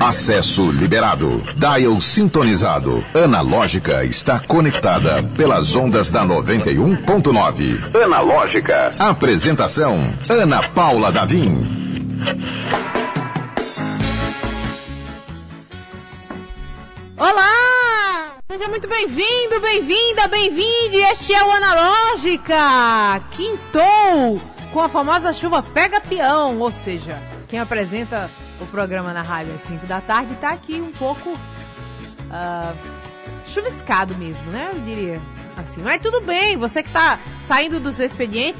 Acesso liberado. Dial sintonizado. Analógica está conectada pelas ondas da 91.9. Analógica. Apresentação: Ana Paula Davim. Olá! Seja muito bem-vindo, bem-vinda, bem-vinde. Este é o Analógica. Quintou com a famosa chuva pega peão, ou seja, quem apresenta o programa na rádio às 5 da tarde está aqui um pouco uh, chuviscado mesmo, né? Eu diria assim. Mas tudo bem, você que está saindo do seu expediente,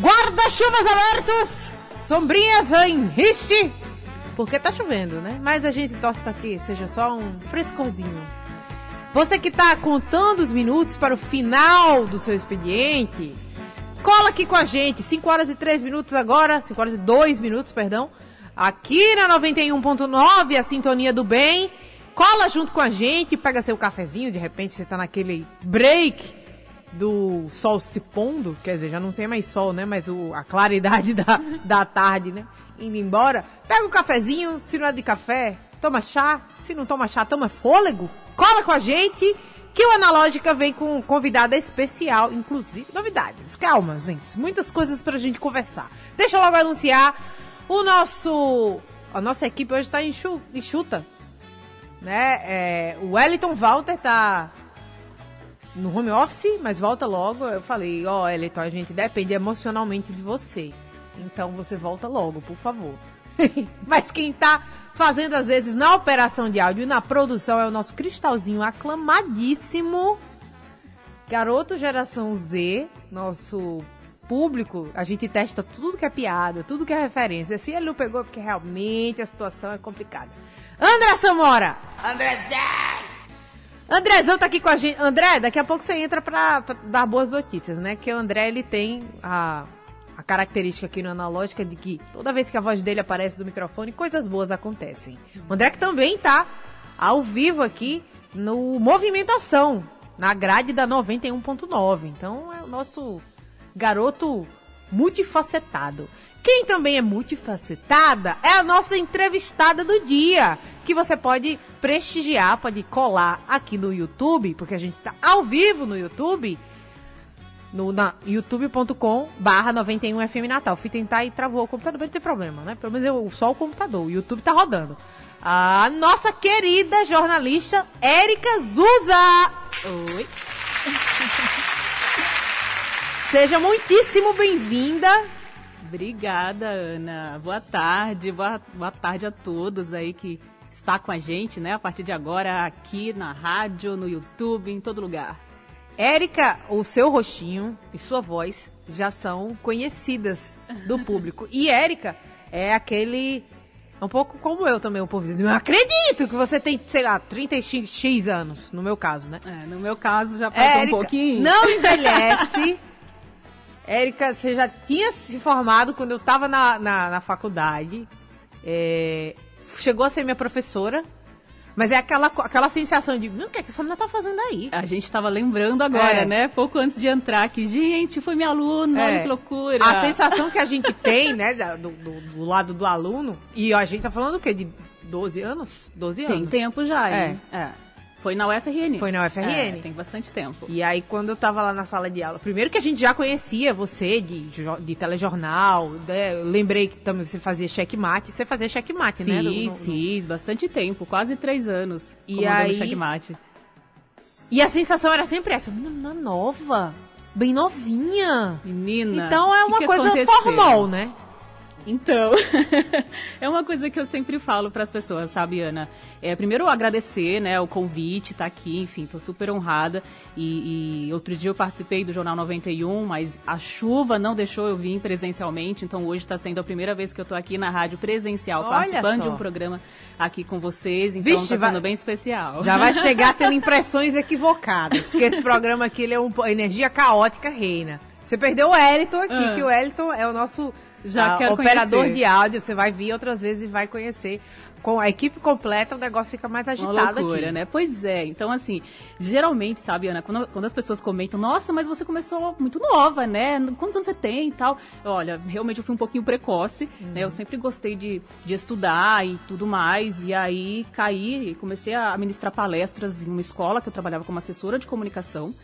guarda-chuvas abertos, sombrinhas em riste, porque tá chovendo, né? Mas a gente torce para que seja só um frescorzinho. Você que está contando os minutos para o final do seu expediente, cola aqui com a gente. 5 horas e 3 minutos agora, 5 horas e 2 minutos, perdão aqui na 91.9, a Sintonia do Bem. Cola junto com a gente, pega seu cafezinho, de repente você tá naquele break do sol se pondo, quer dizer, já não tem mais sol, né? Mas o, a claridade da, da tarde, né? Indo embora. Pega o cafezinho, se não é de café, toma chá. Se não toma chá, toma fôlego. Cola com a gente, que o Analógica vem com convidada especial, inclusive novidades. Calma, gente, muitas coisas pra gente conversar. Deixa eu logo anunciar o nosso. A nossa equipe hoje está enxuta. Né? É, o Wellington Walter tá no home office, mas volta logo. Eu falei, ó, oh, Wellington, a gente depende emocionalmente de você. Então você volta logo, por favor. mas quem tá fazendo às vezes na operação de áudio e na produção é o nosso cristalzinho aclamadíssimo. Garoto geração Z, nosso público, a gente testa tudo que é piada, tudo que é referência. Se ele não pegou, é porque realmente a situação é complicada. André Samora! Andrezão! Andrezão tá aqui com a gente. André, daqui a pouco você entra pra, pra dar boas notícias, né? Que o André, ele tem a, a característica aqui no Analógica de que toda vez que a voz dele aparece do microfone, coisas boas acontecem. O André que também tá ao vivo aqui no Movimentação, na grade da 91.9. Então é o nosso garoto multifacetado. Quem também é multifacetada é a nossa entrevistada do dia, que você pode prestigiar, pode colar aqui no YouTube, porque a gente está ao vivo no YouTube, no youtube.com barra 91FM Natal. Fui tentar e travou o computador, mas não tem problema, né? Pelo menos eu, só o computador, o YouTube tá rodando. A nossa querida jornalista Érica Zuza. Oi. Seja muitíssimo bem-vinda. Obrigada, Ana. Boa tarde, boa, boa tarde a todos aí que está com a gente, né? A partir de agora, aqui na rádio, no YouTube, em todo lugar. Érica, o seu rostinho e sua voz já são conhecidas do público. E Érica é aquele. Um pouco como eu também, o povo diz, não acredito que você tem, sei lá, 36 anos, no meu caso, né? É, no meu caso já passou Érica um pouquinho. Não envelhece. Érica, você já tinha se formado quando eu estava na, na, na, faculdade. É, chegou a ser minha professora. Mas é aquela, aquela sensação de, o que, é que essa menina tá fazendo aí? A gente estava lembrando agora, é. né? Pouco antes de entrar aqui. Gente, foi minha aluna, é. olha que loucura. A sensação que a gente tem, né, do, do, do, lado do aluno, e a gente tá falando o quê? De 12 anos? 12 anos. Tem tempo já, hein? É. é. Foi na UFRN. Foi na UFRN. É, tem bastante tempo. E aí, quando eu tava lá na sala de aula, primeiro que a gente já conhecia você de, de telejornal, né? lembrei que também você fazia checkmate. Você fazia checkmate, né? Fiz, fiz, bastante tempo, quase três anos. E aí. checkmate. E a sensação era sempre essa, menina nova, bem novinha. Menina. Então é uma que coisa aconteceu? formal, né? Então, é uma coisa que eu sempre falo para as pessoas, sabe, Ana? É, primeiro, agradecer né, o convite, estar tá aqui, enfim, estou super honrada. E, e, outro dia eu participei do Jornal 91, mas a chuva não deixou eu vir presencialmente, então hoje está sendo a primeira vez que eu estou aqui na rádio presencial, Olha participando só. de um programa aqui com vocês, então está sendo vai... bem especial. Já vai chegar tendo impressões equivocadas, porque esse programa aqui ele é uma energia caótica reina. Você perdeu o Wellington aqui, ah. que o Wellington é o nosso Já quero operador conhecer. de áudio, você vai vir outras vezes e vai conhecer com a equipe completa, o negócio fica mais agitado Uma loucura, aqui. né? Pois é. Então, assim, geralmente, sabe, Ana, quando, quando as pessoas comentam, nossa, mas você começou muito nova, né? Quantos anos você tem e tal? Olha, realmente eu fui um pouquinho precoce, uhum. né? Eu sempre gostei de, de estudar e tudo mais. E aí caí e comecei a ministrar palestras em uma escola que eu trabalhava como assessora de comunicação.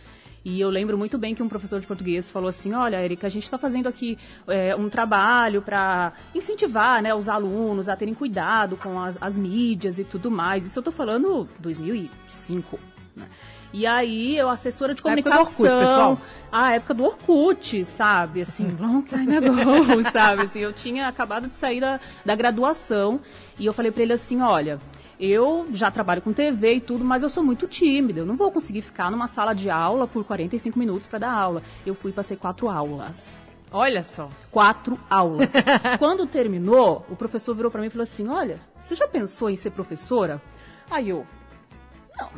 E eu lembro muito bem que um professor de português falou assim: Olha, Erika, a gente está fazendo aqui é, um trabalho para incentivar né, os alunos a terem cuidado com as, as mídias e tudo mais. Isso eu estou falando 2005. Né? E aí, eu, assessora de comunicação. Época do Orkut, pessoal. A época do Orkut, sabe? Assim, long time ago, sabe? Assim, eu tinha acabado de sair da, da graduação e eu falei para ele assim: olha, eu já trabalho com TV e tudo, mas eu sou muito tímida. Eu não vou conseguir ficar numa sala de aula por 45 minutos para dar aula. Eu fui passei quatro aulas. Olha só. Quatro aulas. Quando terminou, o professor virou para mim e falou assim: Olha, você já pensou em ser professora? Aí eu, não,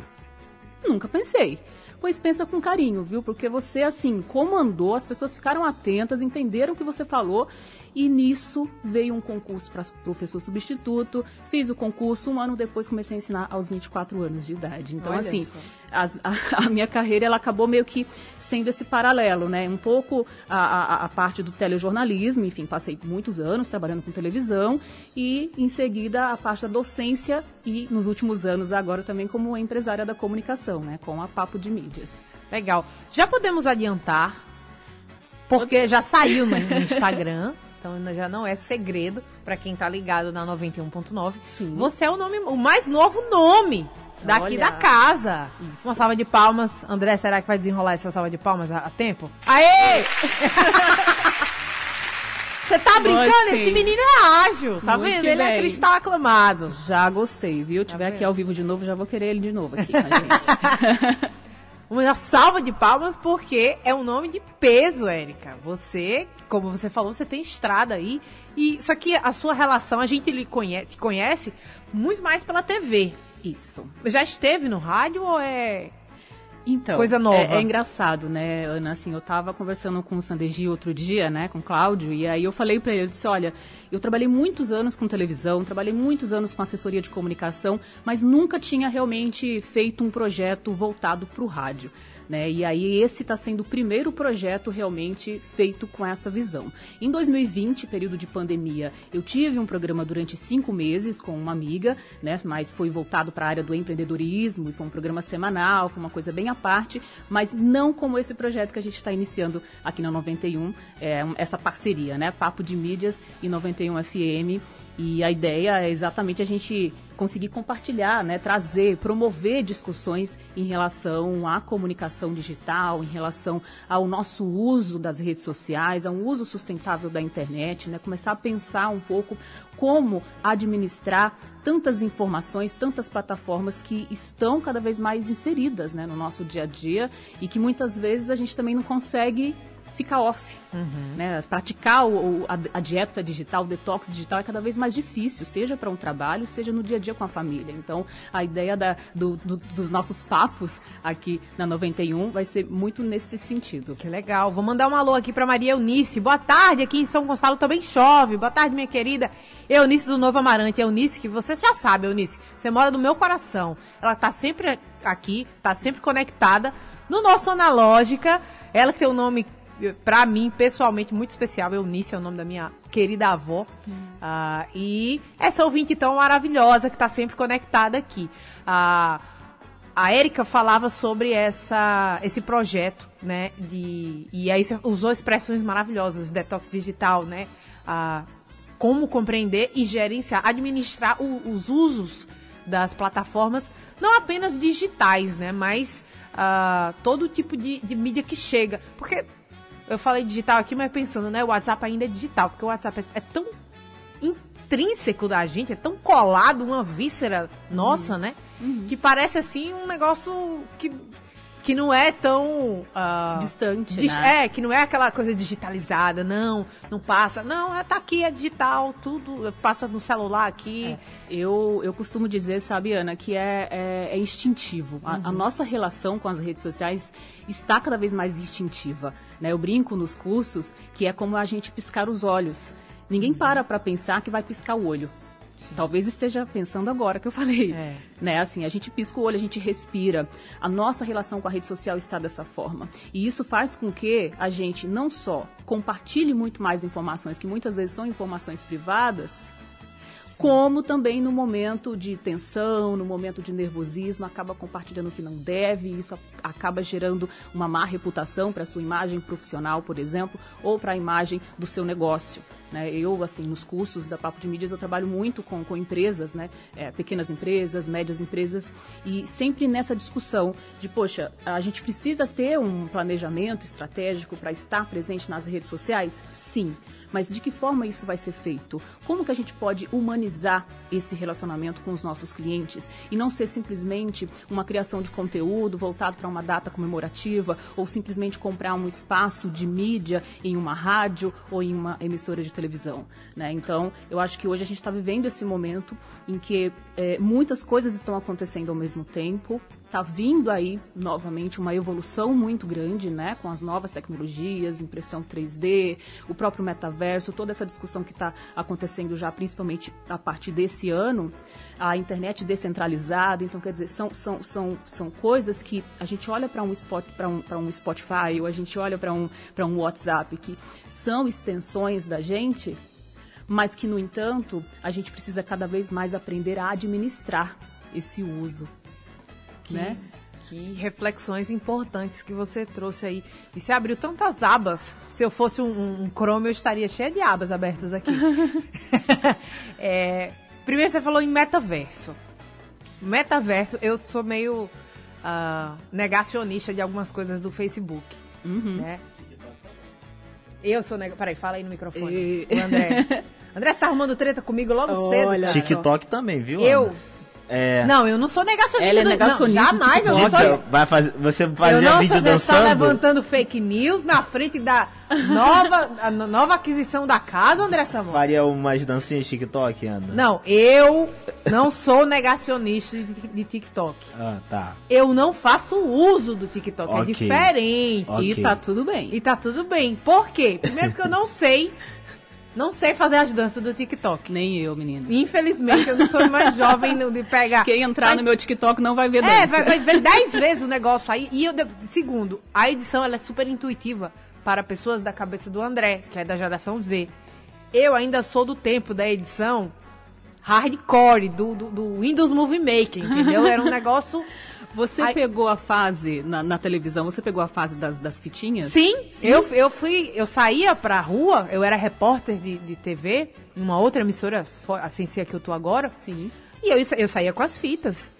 nunca pensei. Pois pensa com carinho, viu? Porque você, assim, comandou, as pessoas ficaram atentas, entenderam o que você falou e nisso veio um concurso para professor substituto. Fiz o concurso, um ano depois comecei a ensinar aos 24 anos de idade. Então, Olha assim, as, a, a, minha carreira ela acabou meio que sendo esse paralelo, né? Um pouco a, a, a, parte do telejornalismo, enfim, passei muitos anos trabalhando com televisão e em seguida a parte da docência e nos últimos anos agora também como empresária da comunicação, né? Com a Papo de Mídias. Legal. Já podemos adiantar, porque já saiu no Instagram então já não é segredo para quem tá ligado na 91.9. Você é o nome, o mais novo nome daqui Olha. da casa. Isso. Uma salva de palmas. André, será que vai desenrolar essa salva de palmas a, a tempo? Aê! Você tá brincando? Esse menino é ágil, tá Muito vendo? Ele é cristal aclamado. Já gostei, viu? Tá Tiver vendo? aqui ao vivo de novo, já vou querer ele de novo aqui com a gente. Uma salva de palmas porque é um nome de peso, Érica. Você, como você falou, você tem estrada aí. E só que a sua relação, a gente lhe conhece, te conhece muito mais pela TV. Isso. Já esteve no rádio ou é então, coisa nova. É, é, engraçado, né, Ana? Assim, eu tava conversando com o Sandegi outro dia, né, com o Cláudio, e aí eu falei para ele, eu disse, olha, eu trabalhei muitos anos com televisão, trabalhei muitos anos com assessoria de comunicação, mas nunca tinha realmente feito um projeto voltado para o rádio. Né? E aí esse está sendo o primeiro projeto realmente feito com essa visão. Em 2020, período de pandemia, eu tive um programa durante cinco meses com uma amiga, né? mas foi voltado para a área do empreendedorismo e foi um programa semanal, foi uma coisa bem à parte, mas não como esse projeto que a gente está iniciando aqui na 91, é, essa parceria, né? Papo de Mídias e 91 FM. E a ideia é exatamente a gente conseguir compartilhar, né, trazer, promover discussões em relação à comunicação digital, em relação ao nosso uso das redes sociais, a um uso sustentável da internet, né, começar a pensar um pouco como administrar tantas informações, tantas plataformas que estão cada vez mais inseridas né, no nosso dia a dia e que muitas vezes a gente também não consegue fica off. Uhum. Né? Praticar o, a, a, dieta digital, o detox digital é cada vez mais difícil, seja para um trabalho, seja no dia a dia com a família. Então, a ideia da, do, do, dos nossos papos aqui na 91 vai ser muito nesse sentido. Que legal. Vou mandar um alô aqui para Maria Eunice. Boa tarde, aqui em São Gonçalo também chove. Boa tarde, minha querida Eunice do Novo Amarante. Eunice, que você já sabe, Eunice, você mora no meu coração. Ela tá sempre aqui, tá sempre conectada no nosso Analógica. Ela que tem o um nome para mim, pessoalmente, muito especial. Eunice é o nome da minha querida avó. Hum. Uh, e essa ouvinte tão maravilhosa que está sempre conectada aqui. Uh, a Érica falava sobre essa, esse projeto, né? De, e aí você usou expressões maravilhosas, detox digital, né? Uh, como compreender e gerenciar, administrar o, os usos das plataformas, não apenas digitais, né? Mas uh, todo tipo de, de mídia que chega. Porque eu falei digital aqui, mas pensando, né? O WhatsApp ainda é digital, porque o WhatsApp é, é tão intrínseco da gente, é tão colado, uma víscera nossa, uhum. né? Uhum. Que parece assim um negócio que que não é tão uh, distante, né? É, que não é aquela coisa digitalizada, não, não passa. Não, é, tá aqui, é digital, tudo passa no celular aqui. É. Eu, eu costumo dizer, sabe, Ana, que é, é, é instintivo. Uhum. A, a, uhum. nossa relação com as redes sociais está cada vez mais instintiva. Né? Eu brinco nos cursos que é como a gente piscar os olhos. Ninguém para para pensar que vai piscar o olho. Sim. Talvez esteja pensando agora que eu falei. É. Né? Assim, a gente pisca o olho, a gente respira. A nossa relação com a rede social está dessa forma. E isso faz com que a gente não só compartilhe muito mais informações, que muitas vezes são informações privadas, como também no momento de tensão, no momento de nervosismo, acaba compartilhando o que não deve, e isso acaba gerando uma má reputação para a sua imagem profissional, por exemplo, ou para a imagem do seu negócio. Né? Eu, assim, nos cursos da Papo de Mídias, eu trabalho muito com, com empresas, né? É, pequenas empresas, médias empresas, e sempre nessa discussão de, poxa, a gente precisa ter um planejamento estratégico para estar presente nas redes sociais? Sim. Mas de que forma isso vai ser feito? Como que a gente pode humanizar esse relacionamento com os nossos clientes e não ser simplesmente uma criação de conteúdo voltado para uma data comemorativa ou simplesmente comprar um espaço de mídia em uma rádio ou em uma emissora de televisão, né? Então, eu acho que hoje a gente está vivendo esse momento em que é, muitas coisas estão acontecendo ao mesmo tempo, está vindo aí novamente uma evolução muito grande, né, com as novas tecnologias, impressão 3D, o próprio metaverso, toda essa discussão que está acontecendo já, principalmente a partir desse ano, a internet descentralizada. Então, quer dizer, são, são, são, são coisas que a gente olha para um, spot, um, um Spotify ou a gente olha para um, um WhatsApp, que são extensões da gente, mas que, no entanto, a gente precisa cada vez mais aprender a administrar esse uso que, né? Que reflexões importantes que você trouxe aí. E você abriu tantas abas. Se eu fosse um, um Chrome, eu estaria cheia de abas abertas aqui. é, primeiro você falou em metaverso. Metaverso, eu sou meio uh, negacionista de algumas coisas do Facebook. Uhum. Né? Eu sou neg... Peraí, fala aí no microfone. E... O André. André, você tá arrumando treta comigo logo Olha cedo. TikTok também, viu? Eu, Ana? É... Não, eu não sou negacionista. Ela é negacionista. Não, jamais, eu não sou. Vai fazer, você fazia vídeo dançando? Você está levantando fake news na frente da nova, a nova aquisição da casa, André Samuel. Faria umas dancinhas TikTok, Ana? Não, eu não sou negacionista de, de, TikTok. Ah, tá. Eu não faço uso do TikTok, é okay. é diferente. Okay. E tá tudo bem. E tá tudo bem. Por quê? Primeiro que eu não sei não sei fazer as danças do TikTok. Nem eu, menina. Infelizmente, eu não sou mais jovem de pegar. Quem entrar Mas... no meu TikTok não vai ver dança. É, vai, vai ver dez vezes o negócio aí. E eu, segundo, a edição ela é super intuitiva para pessoas da cabeça do André, que é da geração Z. Eu ainda sou do tempo da edição hardcore, do, do, do Windows Movie Maker, entendeu? Era um negócio você Ai. pegou a fase na, na, televisão, você pegou a fase das, das fitinhas? Sim, Sim, Eu, eu fui, eu saía pra rua, eu era repórter de, de TV, numa outra emissora, assim ser que eu tô agora. Sim. E eu, eu saía com as fitas.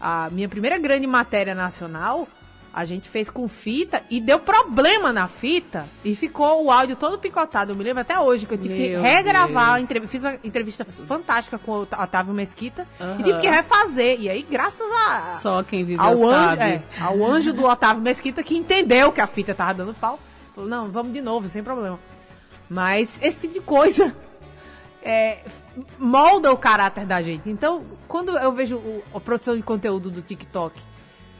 A minha primeira grande matéria nacional a gente fez com fita e deu problema na fita e ficou o áudio todo picotado. Eu me lembro até hoje que eu tive Meu que regravar a entrevista. Fiz uma entrevista fantástica com o Otávio Mesquita uhum. e tive que refazer. E aí, graças a. Só quem viveu ao sabe. Anjo, é, ao anjo do Otávio Mesquita que entendeu que a fita tava dando pau. Falou, não, vamos de novo, sem problema. Mas esse tipo de coisa é, molda o caráter da gente. Então, quando eu vejo o, a produção de conteúdo do TikTok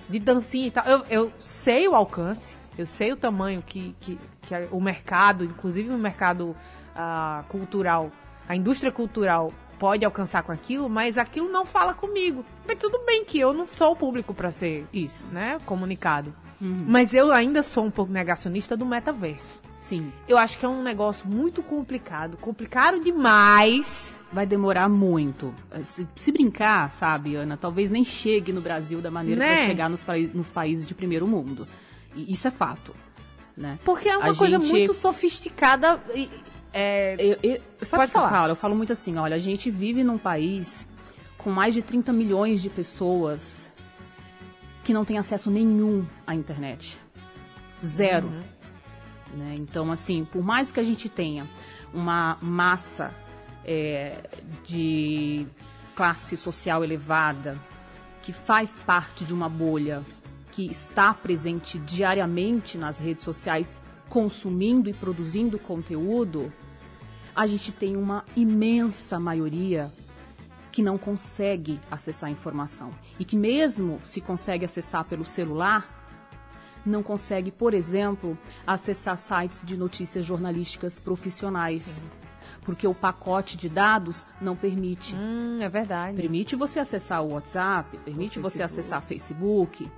de dancinha e tal. Eu, eu sei o alcance, eu sei o tamanho que, que, que o mercado, inclusive o mercado uh, cultural, a indústria cultural pode alcançar com aquilo, mas aquilo não fala comigo. Mas tudo bem que eu não sou o público para ser isso, né, comunicado. Uhum. Mas eu ainda sou um pouco negacionista do metaverso. Sim. Eu acho que é um negócio muito complicado, complicado demais vai demorar muito. Se, se, brincar, sabe, Ana, talvez nem chegue no Brasil da maneira né? que vai né? chegar nos, nos países de primeiro mundo. E isso é fato. Né? Porque é uma a coisa gente... muito sofisticada. E, é... eu, eu, sabe Pode falar. Eu falo? Eu falo muito assim, olha, a gente vive num país com mais de 30 milhões de pessoas que não tem acesso nenhum à internet. Zero. Uhum. Né? Então, assim, por mais que a gente tenha uma massa é, de classe social elevada, que faz parte de uma bolha, que está presente diariamente nas redes sociais, consumindo e produzindo conteúdo, a gente tem uma imensa maioria que não consegue acessar a informação. E que, mesmo se consegue acessar pelo celular, não consegue, por exemplo, acessar sites de notícias jornalísticas profissionais. Sim porque o pacote de dados não permite. Hum, é verdade. Permite você acessar o WhatsApp, permite você acessar Facebook,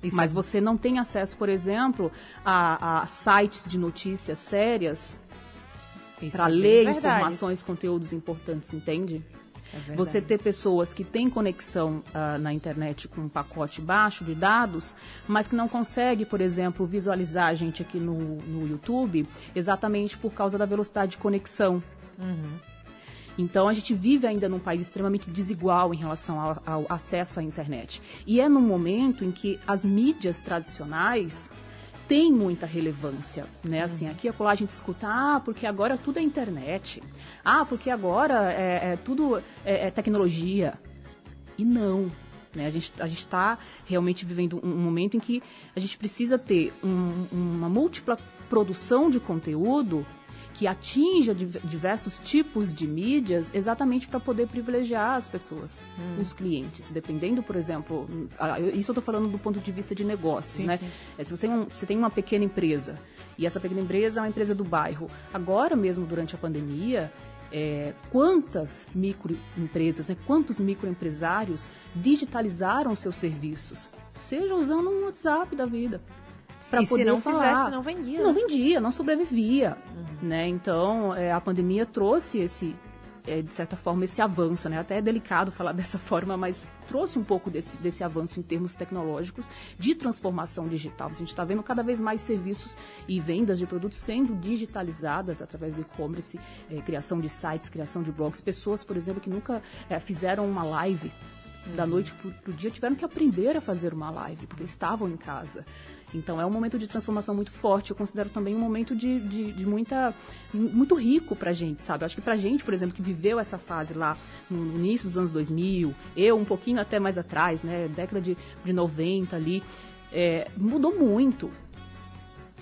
Isso mas é... você não tem acesso, por exemplo, a, a sites de notícias sérias para é ler informações, conteúdos importantes, entende? É você ter pessoas que têm conexão uh, na internet com um pacote baixo de dados, mas que não consegue, por exemplo, visualizar a gente aqui no, no YouTube, exatamente por causa da velocidade de conexão. Uhum. Então a gente vive ainda num país extremamente desigual em relação ao, ao acesso à internet. E é no momento em que as mídias tradicionais tem muita relevância, né? Uhum. Assim, aqui a gente escuta, ah, porque agora tudo é internet, ah, porque agora é, é tudo é, é, tecnologia. E não, né? A gente a está realmente vivendo um, momento em que a gente precisa ter um, uma múltipla produção de conteúdo que atinja diversos tipos de mídias exatamente para poder privilegiar as pessoas, hum. os clientes. Dependendo, por exemplo, isso eu estou falando do ponto de vista de negócios, sim, né? Sim. É, se você tem, um, você tem uma pequena empresa e essa pequena empresa é uma empresa do bairro, agora mesmo durante a pandemia, é, quantas microempresas, né, quantos microempresários digitalizaram seus serviços, seja usando um WhatsApp da vida, para poder se não falar. Fizesse, não vendia. Não vendia, não sobrevivia, uhum. né? Então, é, a pandemia trouxe esse é, de certa forma, esse avanço, né? Até é delicado falar dessa forma, mas trouxe um pouco desse, desse avanço em termos tecnológicos de transformação digital. A gente está vendo cada vez mais serviços e vendas de produtos sendo digitalizadas através do e-commerce, é, criação de sites, criação de blogs. Pessoas, por exemplo, que nunca é, fizeram uma live da noite para o dia tiveram que aprender a fazer uma live, porque estavam em casa. Então é um momento de transformação muito forte. Eu considero também um momento de, de, de muita, muito rico pra gente, sabe? Eu acho que pra gente, por exemplo, que viveu essa fase lá no início dos anos 2000, eu um pouquinho até mais atrás, né? Década de, de 90 ali, é, mudou muito.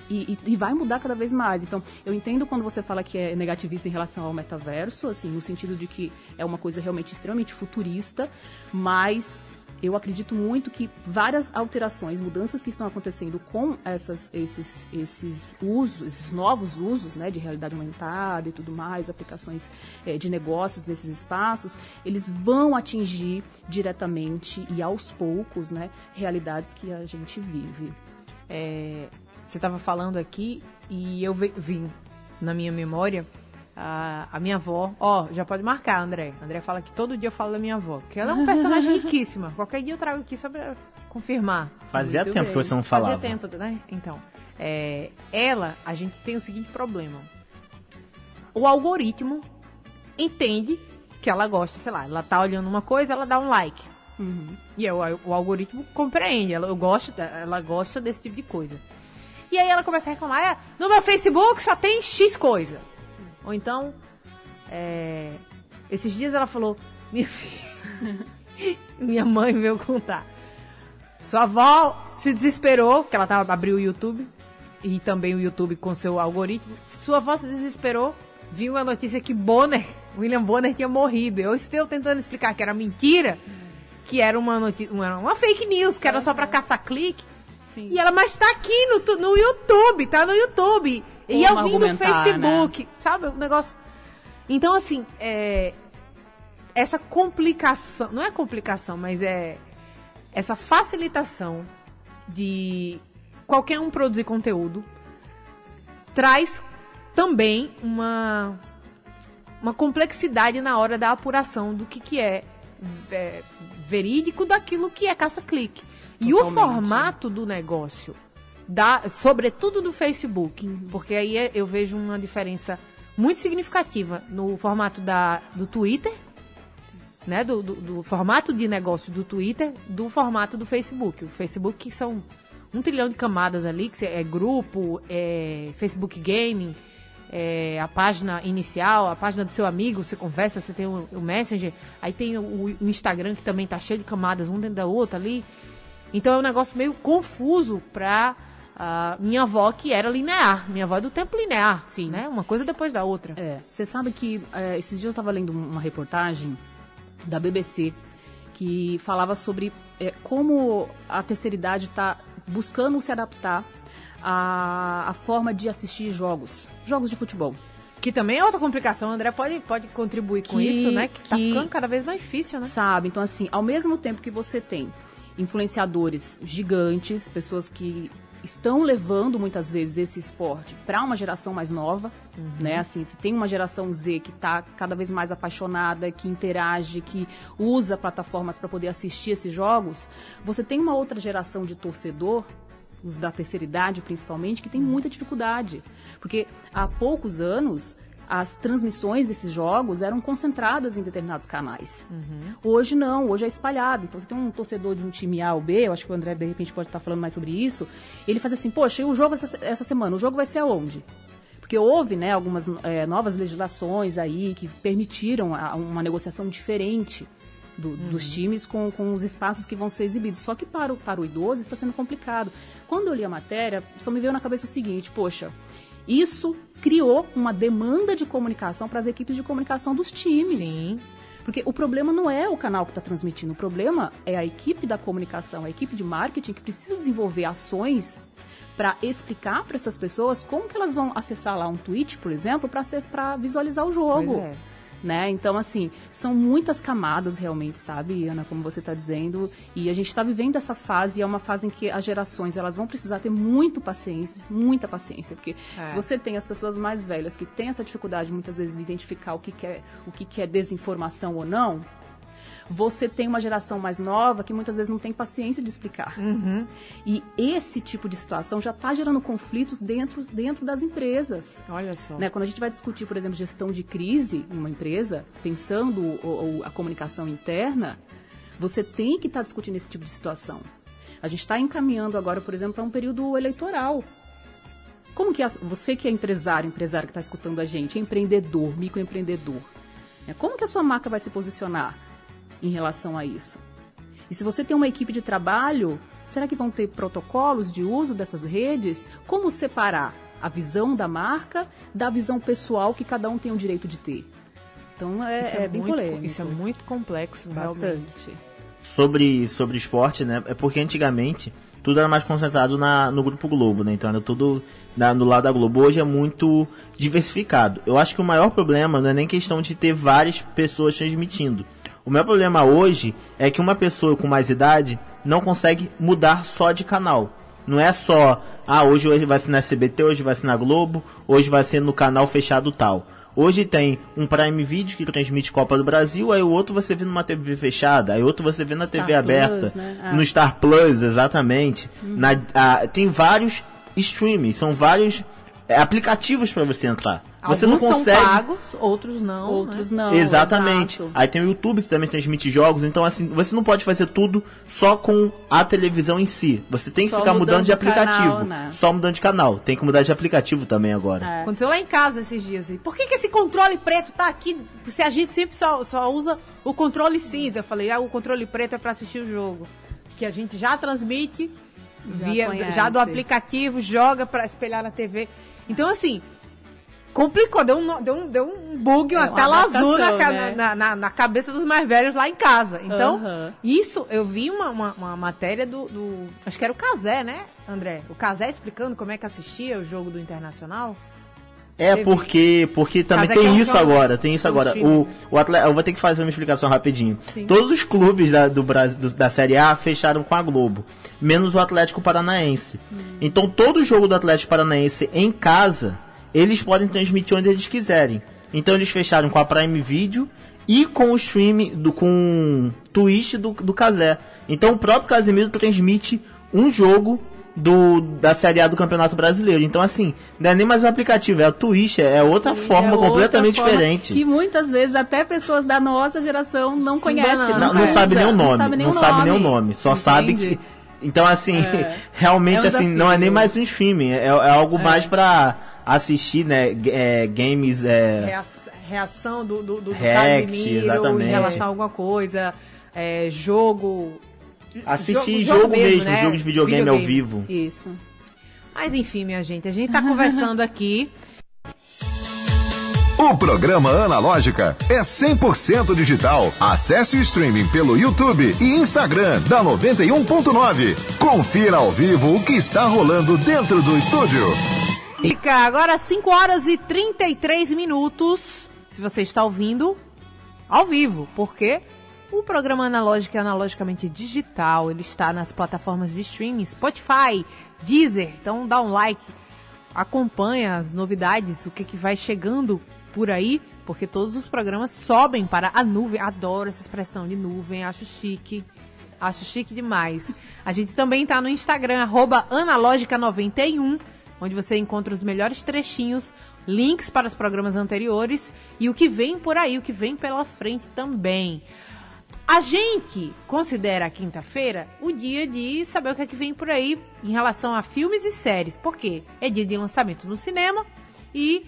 E, e, e, vai mudar cada vez mais. Então, eu entendo quando você fala que é negativista em relação ao metaverso, assim, no sentido de que é uma coisa realmente extremamente futurista, mas eu acredito muito que várias alterações, mudanças que estão acontecendo com essas, esses, esses usos, esses novos usos né, de realidade aumentada e tudo mais, aplicações é, de negócios nesses espaços, eles vão atingir diretamente e aos poucos né, realidades que a gente vive. É, você estava falando aqui e eu vim na minha memória a, a minha avó. Ó, já pode marcar, André. André fala que todo dia eu falo da minha avó. Que ela é um personagem riquíssima. Qualquer dia eu trago aqui só pra confirmar. Fazia Muito tempo bem. que você não falava. Fazia tempo, né? Então. É, ela, a gente tem o seguinte problema. O algoritmo entende que ela gosta, sei lá, ela tá olhando uma coisa, ela dá um like. Uhum. E eu, o algoritmo compreende, ela, eu gosto, ela gosta desse tipo de coisa. E aí ela começa a reclamar, ah, no meu Facebook só tem X coisa. Ou então, é, esses dias ela falou, minha filha, minha mãe veio contar. Sua avó se desesperou, que ela tava, abriu o YouTube, e também o YouTube com seu algoritmo. Sua avó se desesperou, viu a notícia que Bonner, William Bonner tinha morrido. Eu estou tentando explicar que era mentira, que era uma notícia, uma, uma fake news, que era só para caçar clique. Sim. E ela, mas tá aqui no, no YouTube, tá no YouTube. E eu vim do Facebook, né? sabe? O negócio. Então, assim, é, essa complicação, não é complicação, mas é essa facilitação de qualquer um produzir conteúdo traz também uma uma complexidade na hora da apuração do que, que é, é verídico daquilo que é caça-clique. E o formato do negócio da, sobretudo do Facebook, porque aí é, eu vejo uma diferença muito significativa no formato da, do Twitter, né, do, do, do, formato de negócio do Twitter, do formato do Facebook. O Facebook são um trilhão de camadas ali, que é grupo, é Facebook Gaming, é a página inicial, a página do seu amigo, você conversa, você tem o, o Messenger, aí tem o, o, Instagram que também tá cheio de camadas, um dentro da outra ali. Então é um negócio meio confuso para Uh, minha avó que era linear, minha avó é do tempo linear, sim, né? Uma coisa depois da outra. É, você sabe que é, esses dias eu estava lendo uma reportagem da BBC que falava sobre é, como a terceira idade está buscando se adaptar à, à forma de assistir jogos, jogos de futebol. Que também é outra complicação, André pode, pode contribuir com Que- isso, né? Que, tá que- ficando cada vez mais difícil, né? Sabe? Então, assim, ao mesmo tempo que você tem influenciadores gigantes, pessoas que estão levando muitas vezes esse esporte para uma geração mais nova, né? Assim, você tem uma geração Z que está cada vez mais apaixonada, que interage, que usa plataformas para poder assistir esses jogos. Você tem uma outra geração de torcedor os da terceira idade principalmente, que tem muita dificuldade. Porque há poucos anos as transmissões desses jogos eram concentradas em determinados canais. Hoje não, hoje é espalhado. Então você tem um torcedor de um time A ou B, eu acho que o André de repente pode estar falando mais sobre isso. Ele faz assim, poxa, e o jogo essa, essa semana? O jogo vai ser aonde? Porque houve né, algumas eh, novas legislações aí que permitiram a- uma negociação diferente do- dos times com, com os espaços que vão ser exibidos. Só que para o, para o idoso está sendo complicado. Quando eu li a matéria, só me veio na cabeça o seguinte: poxa, isso criou uma demanda de comunicação para as equipes de comunicação dos times. Sim. Porque o problema não é o canal que está transmitindo, o problema é a equipe da comunicação, a equipe de marketing que precisa desenvolver ações para explicar para essas pessoas como que elas vão acessar lá um tweet, por exemplo, para visualizar o jogo. Pois é. Né? Então, assim, são muitas camadas realmente, sabe, Ana, como você está dizendo. E a gente está vivendo essa fase, e é uma fase em que as gerações elas vão precisar ter muito paciência, muita paciência. Porque É. se você tem as pessoas mais velhas que têm essa dificuldade muitas vezes de identificar o que, que é, o que, que é desinformação ou não, você tem uma geração mais nova que muitas vezes não tem paciência de explicar. Uhum. E esse tipo de situação já está gerando conflitos dentro, dentro das empresas. Olha só. Né, Quando a gente vai discutir, por exemplo, gestão de crise em uma empresa, pensando o- o- a comunicação interna, você tem que estar discutindo esse tipo de situação. A gente está encaminhando agora, por exemplo, para um período eleitoral. Como que a- você que é empresário, empresário que está escutando a gente, empreendedor, microempreendedor, né, como que a sua marca vai se posicionar em relação a isso? E se você tem uma equipe de trabalho, será que vão ter protocolos de uso dessas redes? Como separar a visão da marca da visão pessoal que cada um tem o direito de ter? Então é, Isso é bem muito, polêmico. Isso é muito complexo, realmente. bastante. Sobre, sobre esporte, né? É porque antigamente tudo era mais concentrado na, no Grupo Globo, né? Então era tudo na, no lado da Globo. Hoje é muito diversificado. Eu acho que o maior problema não é nem questão de ter várias pessoas transmitindo. O meu problema hoje é que uma pessoa com mais idade não consegue mudar só de canal. Não é só, ah, hoje, hoje vai ser na SBT, hoje vai ser na Globo, hoje vai ser no canal fechado tal. Hoje tem um Prime Video que transmite Copa do Brasil, aí o outro você vê numa TV fechada, aí outro você vê na Star TV Plus, aberta, né? Ah. no Star Plus, exatamente. Na, ah, tem vários streamings, são vários é, aplicativos para você entrar. Você Alguns não consegue. são pagos, outros não. Outros né? não. Exatamente. exato. Aí tem o YouTube que também transmite jogos, então assim, você não pode fazer tudo só com a televisão em si. Você tem que Só ficar mudando mudando de o canal, aplicativo. né? Só mudando de canal. Tem que mudar de aplicativo também agora. É. Aconteceu lá em casa esses dias. Por que, que esse controle preto tá aqui? Se a gente sempre só, só usa o controle cinza. Eu falei, ah, o controle preto é pra assistir o jogo. Que a gente já transmite Já via, conhece. já do aplicativo, joga pra espelhar na TV. Então, assim, complicou. Deu um, deu um, deu um bug, uma É uma tela azul na, adaptação, né? na, na- na cabeça dos mais velhos lá em casa. Então, Aham. isso, eu vi uma, uma, uma matéria do, do- Acho que era o Casé, né, André? O Casé explicando como é que assistia o jogo do Internacional. É Teve- porque porque também tem é isso agora, tem isso agora. O, o atleta, eu vou ter que fazer uma explicação rapidinho. Sim. Todos os clubes da, do Brasil, do- da Série A fecharam com a Globo, menos o Atlético Paranaense. Hum. Então todo jogo do Atlético Paranaense em casa, eles podem transmitir onde eles quiserem. Então eles fecharam com a Prime Video e com o stream do com o Twitch do do Casé. Então o próprio Casemiro transmite um jogo do, da Série A do Campeonato Brasileiro. Então, assim, não é nem mais um aplicativo, é a Twitch, é outra forma É outra completamente forma diferente. Que muitas vezes até pessoas da nossa geração não Se conhecem. Não, não conhece. sabe nem o nome, Não sabe nem não o sabe nem o nome. nome, só sabe Entende? que. Então, assim, É. realmente, É um assim, não é nem desafio. mais um streaming, é, é algo mais pra assistir, né, é, games, é, Reação, do, do, do React, Casimiro exatamente. em relação a alguma coisa. é, jogo. assistir jogo- jogo, jogo mesmo, mesmo, né? jogo de videogame, ao Videogame. vivo. Isso. Mas enfim, minha gente, a gente tá conversando aqui. O programa Analógica é 100% digital. Acesse o streaming pelo YouTube e Instagram da 91.9. Confira ao vivo o que está rolando dentro do estúdio. Fica agora 5 horas e 33 minutos. Se você está ouvindo ao vivo, porque o programa analógico é analogicamente digital. Ele está nas plataformas de streaming, Spotify, Deezer. Então dá um like, acompanha as novidades, o que, que vai chegando por aí, porque todos os programas sobem para a nuvem. Adoro essa expressão de nuvem, acho chique. Acho chique demais. A gente também está no Instagram, analógica91, onde você encontra os melhores trechinhos, links para os programas anteriores e o que vem por aí, o que vem pela frente também. A gente considera a quinta-feira o dia de saber o que é que vem por aí em relação a filmes e séries. Por quê? É dia de lançamento no cinema e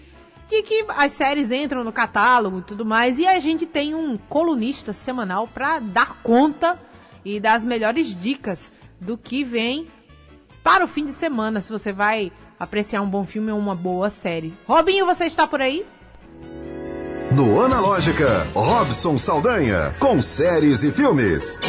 de que as séries entram no catálogo e tudo mais. E a gente tem um colunista semanal para dar conta e dar as melhores dicas do que vem para o fim de semana, se você vai apreciar um bom filme ou uma boa série. Robinho, você está por aí? No Analógica, Robson Saldanha, com séries e filmes.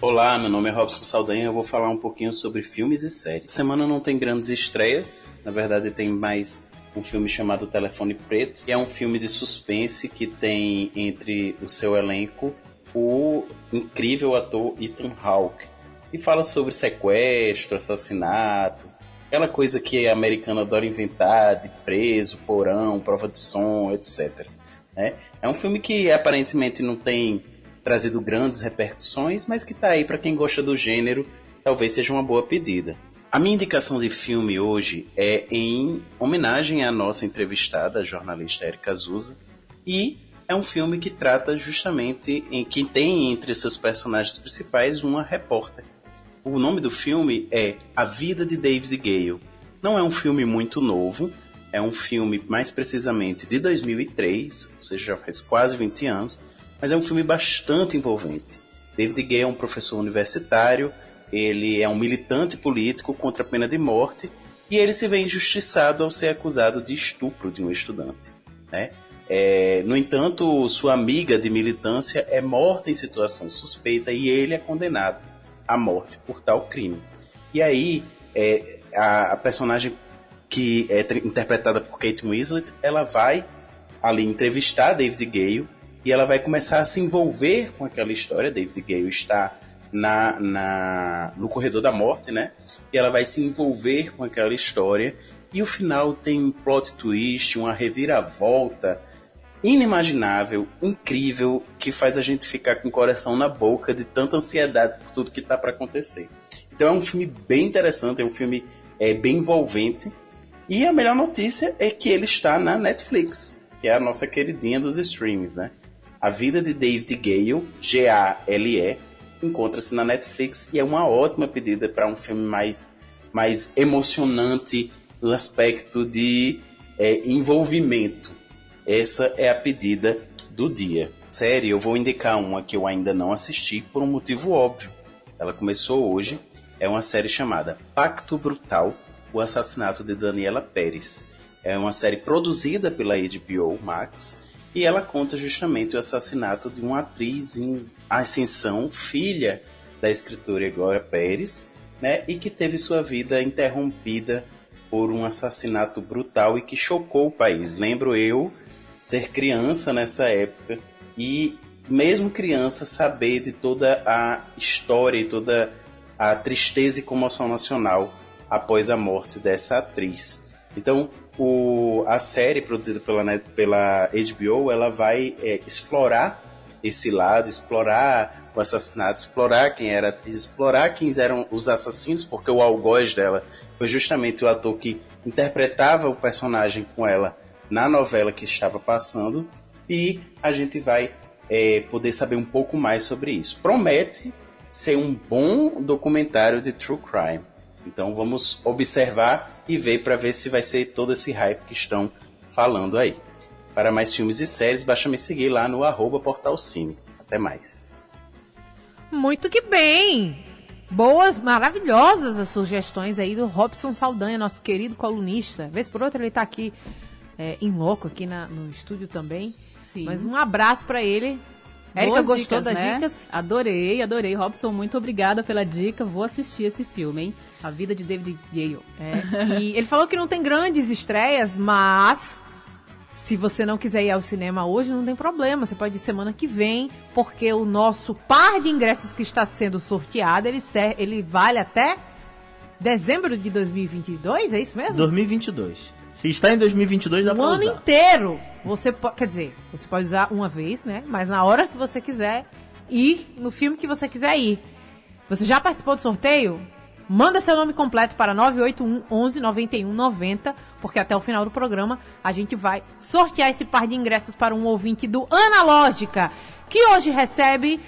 Olá, meu nome é Robson Saldanha, eu vou falar um pouquinho sobre filmes e séries. Semana não tem grandes estreias, na verdade tem mais um filme chamado Telefone Preto, que é um filme de suspense que tem entre o seu elenco o incrível ator Ethan Hawke e fala sobre sequestro, assassinato, aquela coisa que a americana adora inventar de preso, porão, prova de som, etc. Né? É um filme que aparentemente não tem trazido grandes repercussões, mas que está aí para quem gosta do gênero, talvez seja uma boa pedida. A minha indicação de filme hoje é em homenagem à nossa entrevistada, a jornalista Erika Azusa, e é um filme que trata justamente em que tem entre seus personagens principais uma repórter. O nome do filme é A Vida de David Gale. Não é um filme muito novo, é um filme mais precisamente de 2003, ou seja, já faz quase 20 anos, mas é um filme bastante envolvente. David Gale é um professor universitário, ele é um militante político contra a pena de morte e ele se vê injustiçado ao ser acusado de estupro de um estudante. Né? É, no entanto, sua amiga de militância é morta em situação suspeita e ele é condenado à morte por tal crime. E aí, é, a, a, personagem que é interpretada por Kate Winslet, ela vai ali entrevistar David Gale e ela vai começar a se envolver com aquela história. David Gale está na, na, no corredor da morte, né? E ela vai se envolver com aquela história. E o final tem um plot twist, uma reviravolta inimaginável, incrível, que faz a gente ficar com o coração na boca de tanta ansiedade por tudo que está para acontecer. Então é um filme bem interessante, é um filme é, bem envolvente. E a melhor notícia é que ele está na Netflix, que é a nossa queridinha dos streams, né? A Vida de David Gale, G-A-L-E, encontra-se na Netflix e é uma ótima pedida para um filme mais, mais emocionante no aspecto de é, envolvimento essa é a pedida do dia. Série, eu vou indicar uma que eu ainda não assisti por um motivo óbvio. Ela começou hoje. É uma série chamada Pacto Brutal: O Assassinato de Daniela Pérez. É uma série produzida pela HBO Max e ela conta justamente o assassinato de uma atriz em ascensão, filha da escritora Glória Pérez, né, e que teve sua vida interrompida por um assassinato brutal e que chocou o país. Lembro eu ser criança nessa época e mesmo criança saber de toda a história e toda a tristeza e comoção nacional após a morte dessa atriz. Então, o, a série produzida pela, pela HBO, ela vai é, explorar esse lado, explorar o assassinato, explorar quem era a atriz, explorar quem eram os assassinos, porque o algoz dela foi justamente o ator que interpretava o personagem com ela na novela que estava passando e a gente vai é, poder saber um pouco mais sobre isso. Promete ser um bom documentário de true crime. Então vamos observar e ver para ver se vai ser todo esse hype que estão falando aí. Para mais filmes e séries, basta me seguir lá no arroba portalcine. Até mais. Muito que bem! Boas, maravilhosas as sugestões aí do Robson Saldanha, nosso querido colunista. Vez por outra ele está aqui é, em loco aqui na, no estúdio também. Sim. Mas um abraço para ele. Érica Boas gostou dicas, das né? dicas? Adorei, adorei. Robson, muito obrigada pela dica. Vou assistir esse filme, hein? A vida de David Gale. É, e ele falou que não tem grandes estreias, mas se você não quiser ir ao cinema hoje, não tem problema. Você pode ir semana que vem, porque o nosso par de ingressos que está sendo sorteado, ele, ser- ele vale até dezembro de 2022, é isso mesmo? 2022. Se está em 2022, dá o pra ano usar. inteiro. Você pode, quer dizer, você pode usar uma vez, né? Mas na hora que você quiser ir no filme que você quiser ir. Você já participou do sorteio? Manda seu nome completo para 981 11 91 90, porque até o final do programa a gente vai sortear esse par de ingressos para um ouvinte do Analógica, que hoje recebe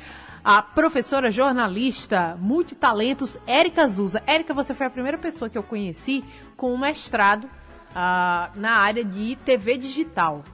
a professora jornalista multitalentos Érica Zuza. Érica, você foi a primeira pessoa que eu conheci com um mestrado ah, na área de TV digital.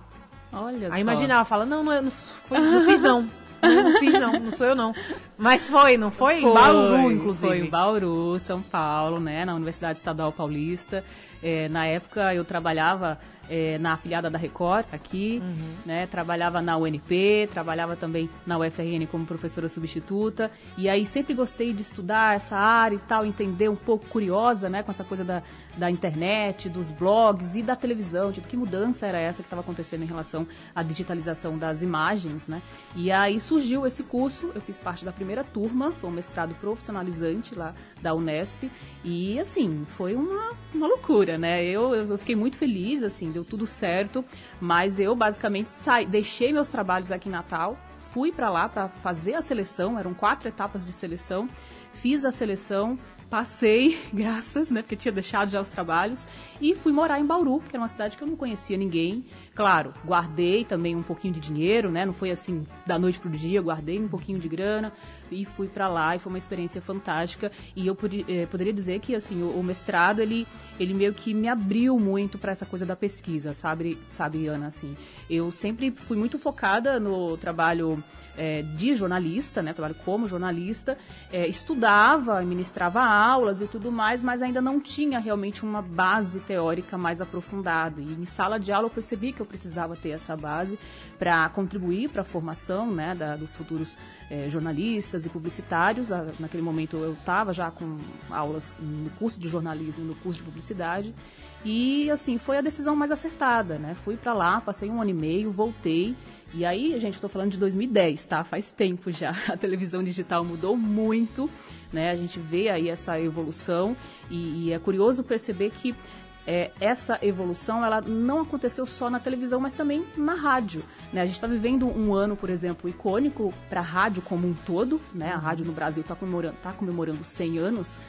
Olha só. Aí imagina ela fala, não, não, eu não, foi, não fiz não. Não, não fiz não, não sou eu não. Mas foi, não foi? Em Bauru, inclusive. Foi em Bauru, São Paulo, né, na Universidade Estadual Paulista. É, na época eu trabalhava é, na afiliada da Record aqui, Uhum. né, trabalhava na UNP, trabalhava também na UFRN como professora substituta. E aí sempre gostei de estudar essa área e tal, entender um pouco curiosa, né, com essa coisa da, da internet, dos blogs e da televisão, tipo, que mudança era essa que estava acontecendo em relação à digitalização das imagens, né? E aí surgiu esse curso, eu fiz parte da primeira turma, foi um mestrado profissionalizante lá da Unesp, e assim, foi uma, uma loucura, né? Eu, eu fiquei muito feliz, assim, deu tudo certo, mas eu basicamente saí, deixei meus trabalhos aqui em Natal, fui para lá para fazer a seleção, eram quatro etapas de seleção, fiz a seleção, passei, graças, né, porque tinha deixado já os trabalhos, e fui morar em Bauru, que era uma cidade que eu não conhecia ninguém. Claro, guardei também um pouquinho de dinheiro, né, não foi assim da noite pro dia, guardei um pouquinho de grana e fui para lá e foi uma experiência fantástica. E eu eh, poderia dizer que assim, o, o mestrado ele ele meio que me abriu muito para essa coisa da pesquisa, sabe, sabe, Ana, assim. Eu sempre fui muito focada no trabalho é, de jornalista, né, trabalho como jornalista, é, estudava, ministrava aulas e tudo mais, mas ainda não tinha realmente uma base teórica mais aprofundada. E em sala de aula eu percebi que eu precisava ter essa base para contribuir para a formação né, da- dos futuros é, jornalistas e publicitários. A- naquele momento eu estava já com aulas no curso de jornalismo no curso de publicidade. E assim, foi a decisão mais acertada, né? Fui para lá, passei um ano e meio, voltei. E aí, gente, estou falando de 2010, tá? Faz tempo já. A televisão digital mudou muito, né? A gente vê aí essa evolução e, e é curioso perceber que é, essa evolução ela não aconteceu só na televisão, mas também na rádio. Né? A gente está vivendo um ano, por exemplo, icônico para a rádio como um todo. Né? A rádio no Brasil está comemorando, tá comemorando 100 anos.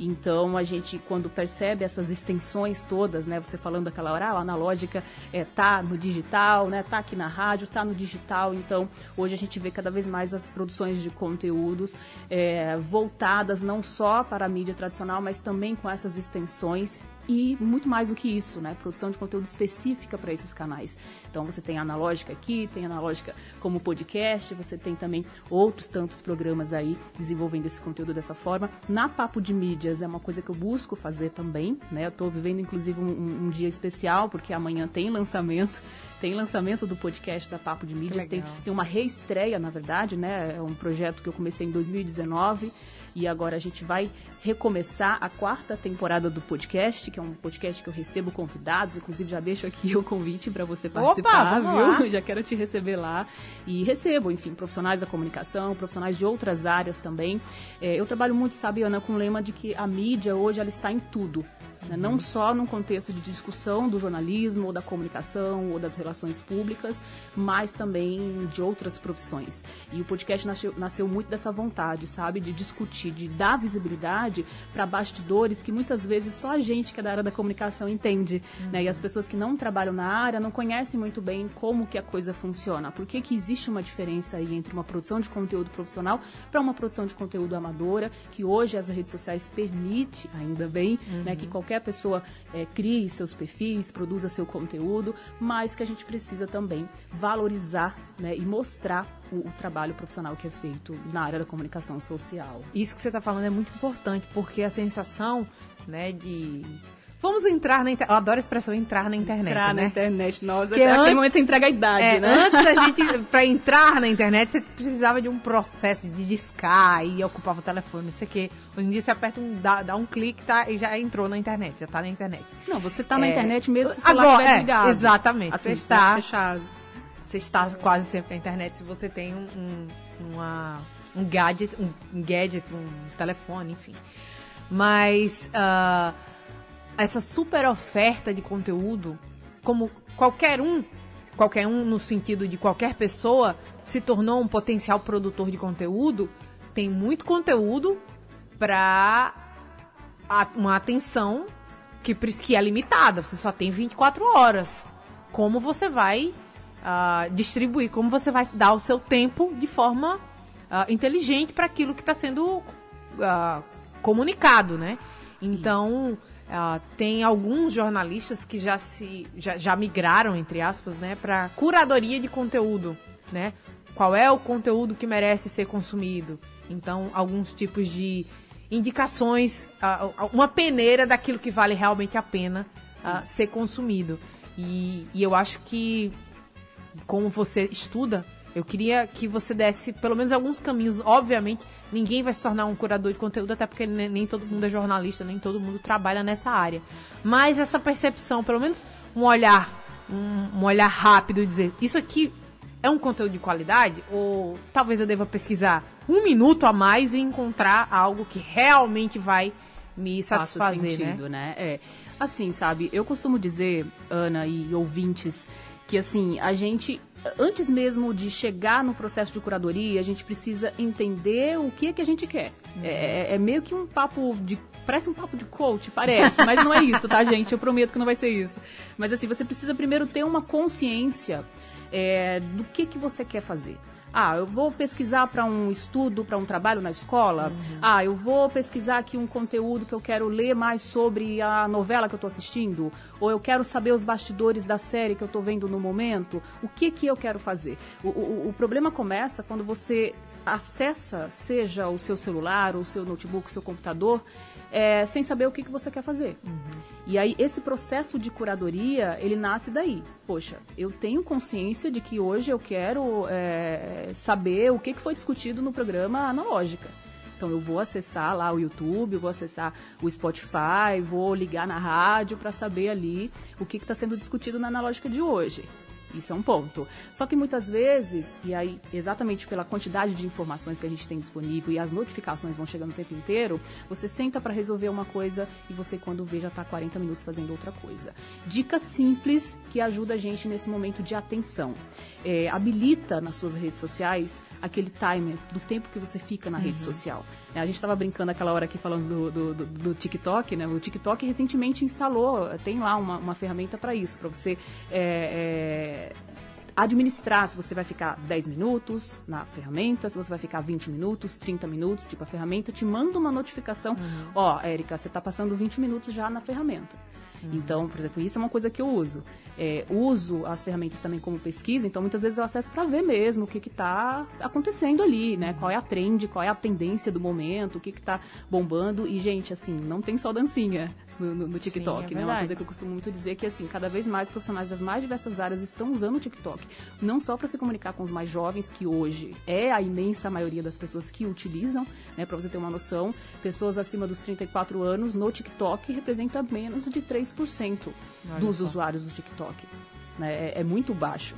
Então a gente quando percebe essas extensões todas, né, você falando aquela hora, ah, a analógica é, tá no digital, né, tá aqui na rádio, tá no digital. Então hoje a gente vê cada vez mais as produções de conteúdos é, voltadas não só para a mídia tradicional, mas também com essas extensões e muito mais do que isso, né? Produção de conteúdo específica para esses canais. Então você tem analógica aqui, tem analógica como podcast, você tem também outros tantos programas aí desenvolvendo esse conteúdo dessa forma. Na Papo de Mídias é uma coisa que eu busco fazer também, né? Eu tô vivendo inclusive um- um dia especial porque amanhã tem lançamento. Tem lançamento do podcast da Papo de Mídias, tem, tem uma reestreia, na verdade, né? É um projeto que eu comecei em 2019 e agora a gente vai recomeçar a quarta temporada do podcast, que é um podcast que eu recebo convidados, inclusive já deixo aqui o convite para você participar, vamos viu? Já quero te receber lá. E recebo, enfim, profissionais da comunicação, profissionais de outras áreas também. É, eu trabalho muito, sabe, Ana, com o lema de que a mídia hoje ela está em tudo. Né? Não só num contexto de discussão do jornalismo, ou da comunicação, ou das relações públicas, mas também de outras profissões. E o podcast nasceu, nasceu muito dessa vontade, sabe? De discutir, de dar visibilidade para bastidores que muitas vezes só a gente que é da área da comunicação entende. Né? E as pessoas que não trabalham na área não conhecem muito bem como que a coisa funciona. Por que, que existe uma diferença aí entre uma produção de conteúdo profissional para uma produção de conteúdo amadora, que hoje as redes sociais permite, ainda bem, né, que qualquer pessoa eh, crie seus perfis, produza seu conteúdo, mas que a gente precisa também valorizar né, e mostrar o, o trabalho profissional que é feito na área da comunicação social. Isso que você está falando é muito importante, porque a sensação, né, de Vamos entrar na internet. Eu adoro a expressão entrar na internet. Entrar né? na internet, nossa. Porque é aquele antes- momento você entrega a idade, É, né? Antes a gente, pra entrar na internet, você precisava de um processo de discar e ocupava o telefone, não sei o quê. Hoje em dia você aperta um, dá, dá um clique tá, e já entrou na internet, já tá na internet. Não, você tá na É, internet mesmo se o celular agora, é, desligado. exatamente, Assim, você está- fechado. Você está quase sempre na internet se você tem um, um, uma- um gadget, um, um gadget, um telefone, enfim. Mas ah, essa super oferta de conteúdo, como qualquer um, qualquer um no sentido de qualquer pessoa, se tornou um potencial produtor de conteúdo, tem muito conteúdo para uma atenção que, que é limitada. Você só tem 24 horas. Como você vai ah, distribuir, como você vai dar o seu tempo de forma ah, inteligente para aquilo que está sendo ah, comunicado, né? Então, ah, tem alguns jornalistas que já se já, já migraram, entre aspas, né, para curadoria de conteúdo, né? Qual é o conteúdo que merece ser consumido? Então, alguns tipos de indicações, ah, uma peneira daquilo que vale realmente a pena ah, ser consumido. E, e eu acho que como você estuda, eu queria que você desse pelo menos alguns caminhos. Obviamente, ninguém vai se tornar um curador de conteúdo, até porque nem, nem todo mundo é jornalista, nem todo mundo trabalha nessa área. Mas essa percepção, pelo menos um olhar, um, um olhar rápido e dizer, isso aqui é um conteúdo de qualidade? Ou talvez eu deva pesquisar um minuto a mais e encontrar algo que realmente vai me Faça satisfazer, né? sentido, né? É. Assim, sabe, eu costumo dizer, Ana e ouvintes, que assim, a gente, antes mesmo de chegar no processo de curadoria, a gente precisa entender o que é que a gente quer. É, é meio que um papo de. Parece um papo de coach, parece, mas não é isso, tá, gente? Eu prometo que não vai ser isso. Mas assim, você precisa primeiro ter uma consciência é, do que, que você quer fazer. Ah, eu vou pesquisar para um estudo, para um trabalho na escola. Ah, eu vou pesquisar aqui um conteúdo que eu quero ler mais sobre a novela que eu estou assistindo. Ou eu quero saber os bastidores da série que eu estou vendo no momento. O que que eu quero fazer? O, o, o problema começa quando você acessa, seja o seu celular, o seu notebook, o seu computador, é, sem saber o que, que você quer fazer. E aí, esse processo de curadoria, ele nasce daí. Poxa, eu tenho consciência de que hoje eu quero é, saber o que, que foi discutido no programa Analógica. Então, eu vou acessar lá o YouTube, vou acessar o Spotify, vou ligar na rádio para saber ali o que está sendo discutido na Analógica de hoje. Isso é um ponto. Só que muitas vezes, e aí exatamente pela quantidade de informações que a gente tem disponível e as notificações vão chegando o tempo inteiro, você senta para resolver uma coisa e você quando vê já está 40 minutos fazendo outra coisa. Dica simples que ajuda a gente nesse momento de atenção. É, habilita nas suas redes sociais aquele timer do tempo que você fica na rede social. É, A gente estava brincando aquela hora aqui falando do, do, do- do TikTok, né? O TikTok recentemente instalou, tem lá uma, uma ferramenta para isso, para você é, é, administrar se você vai ficar 10 minutos na ferramenta, se você vai ficar 20 minutos, 30 minutos, tipo a ferramenta te manda uma notificação, ó, Érica, você está passando 20 minutos já na ferramenta. Então, por exemplo, isso é uma coisa que eu uso. É, uso as ferramentas também como pesquisa, então muitas vezes eu acesso para ver mesmo o que está acontecendo ali, né? Qual é a trend, qual é a tendência do momento, o que está bombando. E, gente, assim, não tem só dancinha no, no- no TikTok, Sim, é né? Uma coisa que eu costumo muito dizer que, assim, cada vez mais profissionais das mais diversas áreas estão usando o TikTok. Não só para se comunicar com os mais jovens, que hoje é a imensa maioria das pessoas que utilizam, né? Para você ter uma noção, pessoas acima dos 34 anos no TikTok representa menos de 3% dos usuários do TikTok. Né? É, é muito baixo.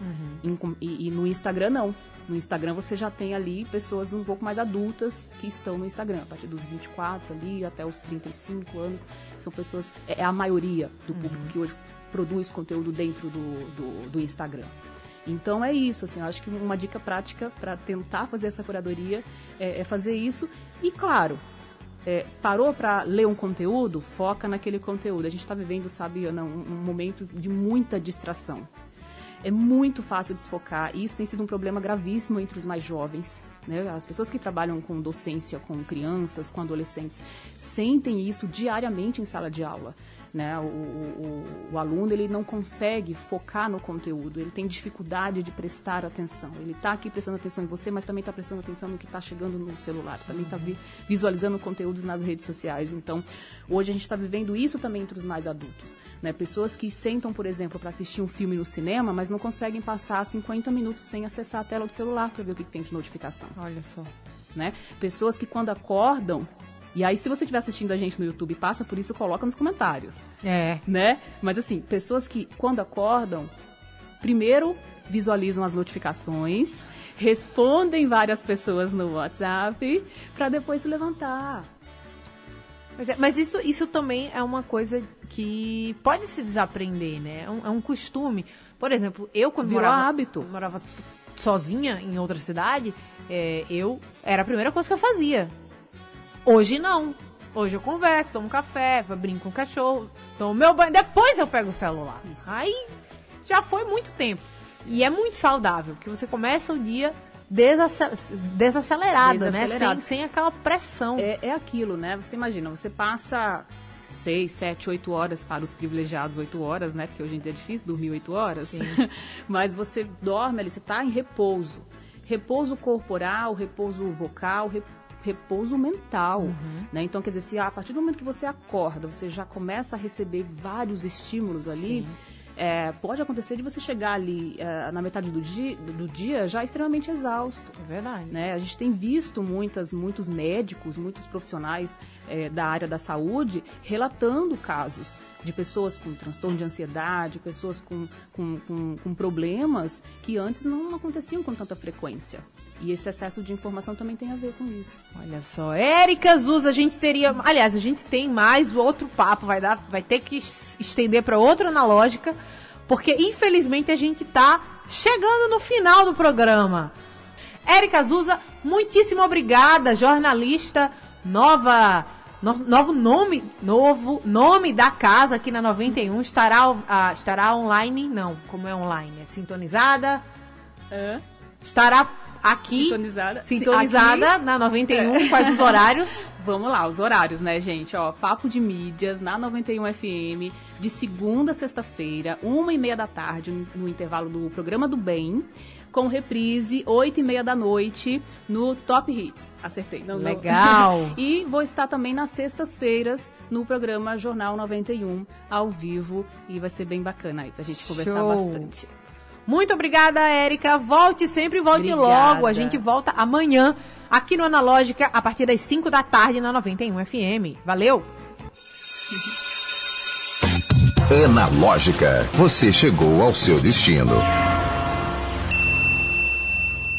Com- e, e no Instagram, não. No Instagram você já tem ali pessoas um pouco mais adultas que estão no Instagram, a partir dos 24 ali até os 35 anos. São pessoas, é, é a maioria do público que hoje produz conteúdo dentro do, do, do Instagram. Então é isso, assim, eu acho que uma dica prática para tentar fazer essa curadoria é, é fazer isso. E claro, é, parou para ler um conteúdo, foca naquele conteúdo. A gente está vivendo, sabe, Ana, um, um momento de muita distração. É muito fácil desfocar e isso tem sido um problema gravíssimo entre os mais jovens. Né? As pessoas que trabalham com docência, com crianças, com adolescentes, sentem isso diariamente em sala de aula. Né? O, o, o, aluno ele não consegue focar no conteúdo, ele tem dificuldade de prestar atenção. Ele está aqui prestando atenção em você, mas também está prestando atenção no que está chegando no celular, também está vi, visualizando conteúdos nas redes sociais. Então, hoje a gente está vivendo isso também entre os mais adultos. Né? Pessoas que sentam, por exemplo, para assistir um filme no cinema, mas não conseguem passar 50 minutos sem acessar a tela do celular para ver o que, que tem de notificação. Olha só. Né? Pessoas que quando acordam e aí, se você estiver assistindo a gente no YouTube passa por isso, coloca nos comentários. É. Né? Mas assim, pessoas que, quando acordam, primeiro visualizam as notificações, respondem várias pessoas no WhatsApp, para depois se levantar. Mas, é, mas, isso, isso também é uma coisa que pode se desaprender, né? É um, é um costume. Por exemplo, eu quando Virou morava, hábito. morava sozinha em outra cidade, é, eu era a primeira coisa que eu fazia. Hoje não. Hoje eu converso, tomo café, brinco com o cachorro, tomo meu banho, depois eu pego o celular. Isso. Aí já foi muito tempo. E é muito saudável, que você começa o dia desacelerado, né? Sem, sem aquela pressão. É, é aquilo, né? Você imagina, você passa seis, sete, oito horas para os privilegiados, oito horas, né? Porque hoje em dia é difícil dormir oito horas. Mas você dorme ali, você está em repouso. Repouso corporal, repouso vocal, repouso repouso mental, uhum. né? Então, quer dizer, se a partir do momento que você acorda, você já começa a receber vários estímulos ali, é, pode acontecer de você chegar ali é, na metade do dia, do dia já extremamente exausto. É verdade. Né? A gente tem visto muitas, muitos médicos, muitos profissionais é, da área da saúde relatando casos de pessoas com transtorno de ansiedade, pessoas com, com, com, com problemas que antes não aconteciam com tanta frequência. E esse excesso de informação também tem a ver com isso. Olha só, Érica Zuz, a gente teria, aliás, a gente tem mais outro papo, vai dar, vai ter que estender para outra analógica, porque infelizmente a gente tá chegando no final do programa. Érica Zuza, muitíssimo obrigada, jornalista, nova, no, novo nome, novo nome da casa aqui na 91, estará, uh, estará online, não, como é online, é sintonizada, é. estará aqui sintonizada, sintonizada aqui, na 91, é. quais os horários? Vamos lá, os horários, né, gente? Ó, Papo de Mídias na 91 FM, de segunda a sexta-feira, uma e meia da tarde, no intervalo do programa do Bem com reprise, 8 e meia da noite, no Top Hits. Acertei. Não, Legal! Não. e vou estar também nas sextas-feiras no programa Jornal 91, ao vivo, e vai ser bem bacana aí pra gente conversar Show. bastante. Muito obrigada, Érica. Volte sempre, volte obrigada. logo. A gente volta amanhã aqui no Analógica a partir das 5 da tarde na 91 FM. Valeu! Analógica, você chegou ao seu destino.